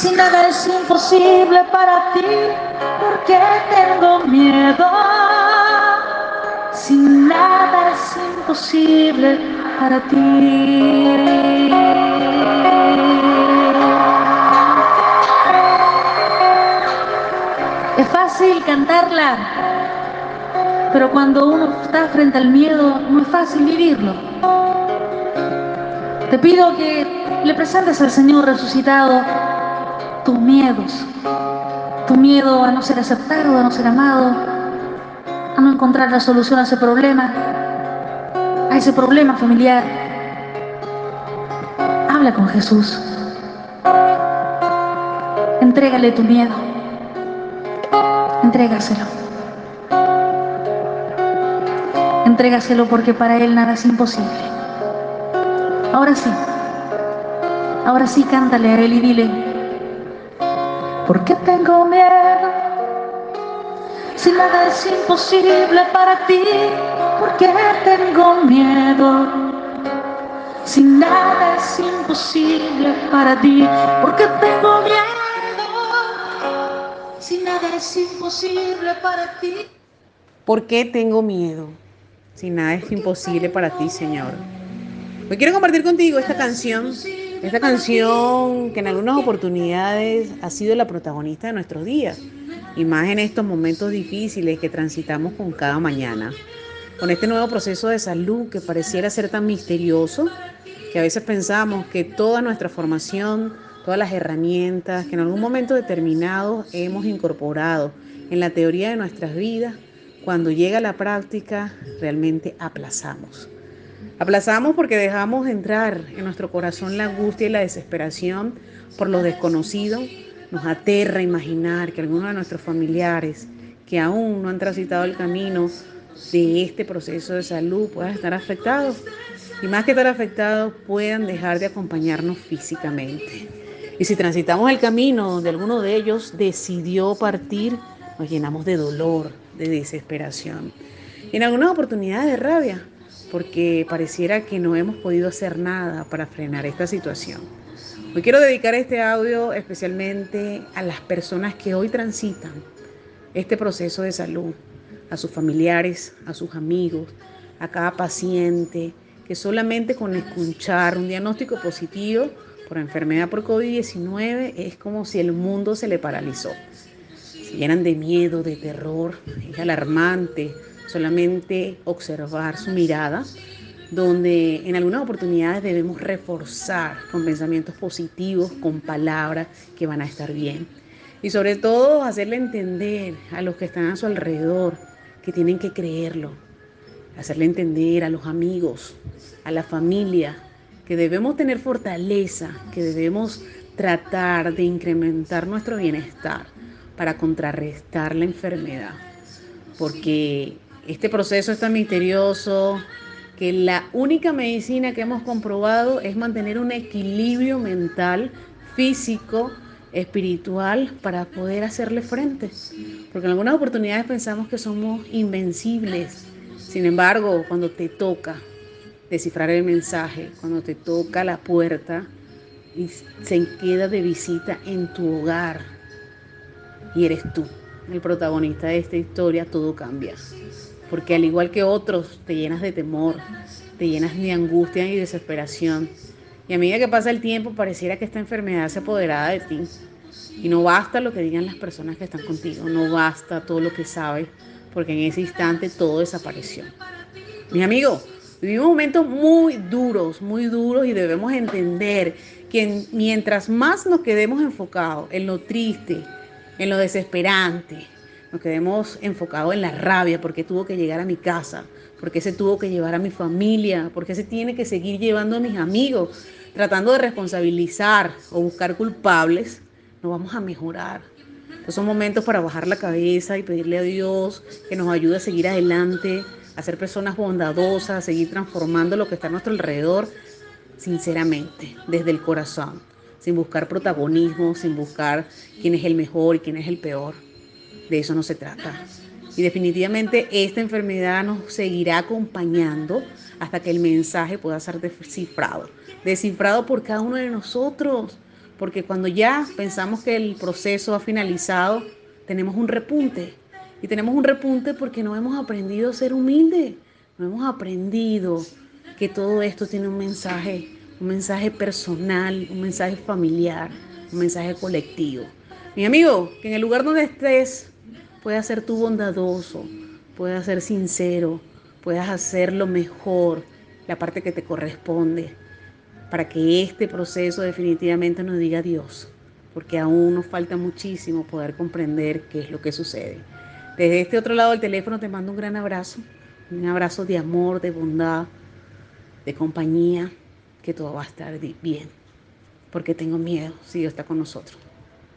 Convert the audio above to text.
Si nada es imposible para ti, ¿por qué tengo miedo? Si nada es imposible para ti. Es fácil cantarla, pero cuando uno está frente al miedo no es fácil vivirlo. Te pido que le presentes al Señor resucitado tus miedos, tu miedo a no ser aceptado, a no ser amado, a no encontrar la solución a ese problema, a ese problema familiar. Habla con Jesús. Entrégale tu miedo. Entrégaselo. Entrégaselo porque para Él nada es imposible. Ahora sí. Ahora sí, cántale a Él y dile, ¿por qué tengo miedo? Si nada es imposible para ti, ¿por qué tengo miedo? Si nada es imposible para ti, ¿por qué tengo miedo? Si nada es imposible para ti. ¿Por qué tengo miedo? Si nada es imposible para ti, Señor. Hoy quiero compartir contigo esta canción esta canción que en algunas oportunidades ha sido la protagonista de nuestros días y más en estos momentos difíciles que transitamos con cada mañana. Con este nuevo proceso de salud que pareciera ser tan misterioso que a veces pensamos que toda nuestra formación, todas las herramientas que en algún momento determinado hemos incorporado en la teoría de nuestras vidas, cuando llega la práctica realmente aplazamos. Aplazamos porque dejamos entrar en nuestro corazón la angustia y la desesperación por lo desconocido. Nos aterra imaginar que algunos de nuestros familiares que aún no han transitado el camino de este proceso de salud puedan estar afectados y más que estar afectados puedan dejar de acompañarnos físicamente. Y si transitamos el camino donde alguno de ellos decidió partir, nos llenamos de dolor, de desesperación y en algunas oportunidades de rabia porque pareciera que no hemos podido hacer nada para frenar esta situación. Hoy quiero dedicar este audio especialmente a las personas que hoy transitan este proceso de salud, a sus familiares, a sus amigos, a cada paciente, que solamente con escuchar un diagnóstico positivo por enfermedad por COVID-19 es como si el mundo se le paralizó. Se llenan de miedo, de terror, es alarmante, solamente observar su mirada, donde en algunas oportunidades debemos reforzar con pensamientos positivos, con palabras que van a estar bien. Y sobre todo hacerle entender a los que están a su alrededor que tienen que creerlo, hacerle entender a los amigos, a la familia, que debemos tener fortaleza, que debemos tratar de incrementar nuestro bienestar para contrarrestar la enfermedad. Porque este proceso es tan misterioso que la única medicina que hemos comprobado es mantener un equilibrio mental, físico, espiritual para poder hacerle frente. Porque en algunas oportunidades pensamos que somos invencibles. Sin embargo, cuando te toca descifrar el mensaje, cuando te toca la puerta y se queda de visita en tu hogar y eres tú el protagonista de esta historia, todo cambia porque al igual que otros te llenas de temor, te llenas de angustia y desesperación. Y a medida que pasa el tiempo pareciera que esta enfermedad se apoderada de ti. Y no basta lo que digan las personas que están contigo, no basta todo lo que sabes, porque en ese instante todo desapareció. Mis amigos, vivimos momentos muy duros, muy duros y debemos entender que mientras más nos quedemos enfocados en lo triste, en lo desesperante, nos quedemos enfocados en la rabia, porque tuvo que llegar a mi casa, porque se tuvo que llevar a mi familia, porque se tiene que seguir llevando a mis amigos, tratando de responsabilizar o buscar culpables, no vamos a mejorar. Estos son momentos para bajar la cabeza y pedirle a Dios que nos ayude a seguir adelante, a ser personas bondadosas, a seguir transformando lo que está a nuestro alrededor, sinceramente, desde el corazón, sin buscar protagonismo, sin buscar quién es el mejor y quién es el peor. De eso no se trata. Y definitivamente esta enfermedad nos seguirá acompañando hasta que el mensaje pueda ser descifrado. Descifrado por cada uno de nosotros. Porque cuando ya pensamos que el proceso ha finalizado, tenemos un repunte. Y tenemos un repunte porque no hemos aprendido a ser humildes, no hemos aprendido que todo esto tiene un mensaje, un mensaje personal, un mensaje familiar, un mensaje colectivo. Mi amigo, que en el lugar donde estés puedas ser tú bondadoso, puedas ser sincero, puedas hacer lo mejor, la parte que te corresponde, para que este proceso definitivamente nos diga Dios, porque aún nos falta muchísimo poder comprender qué es lo que sucede. Desde este otro lado del teléfono te mando un gran abrazo, un abrazo de amor, de bondad, de compañía, que todo va a estar bien, porque tengo miedo si Dios está con nosotros.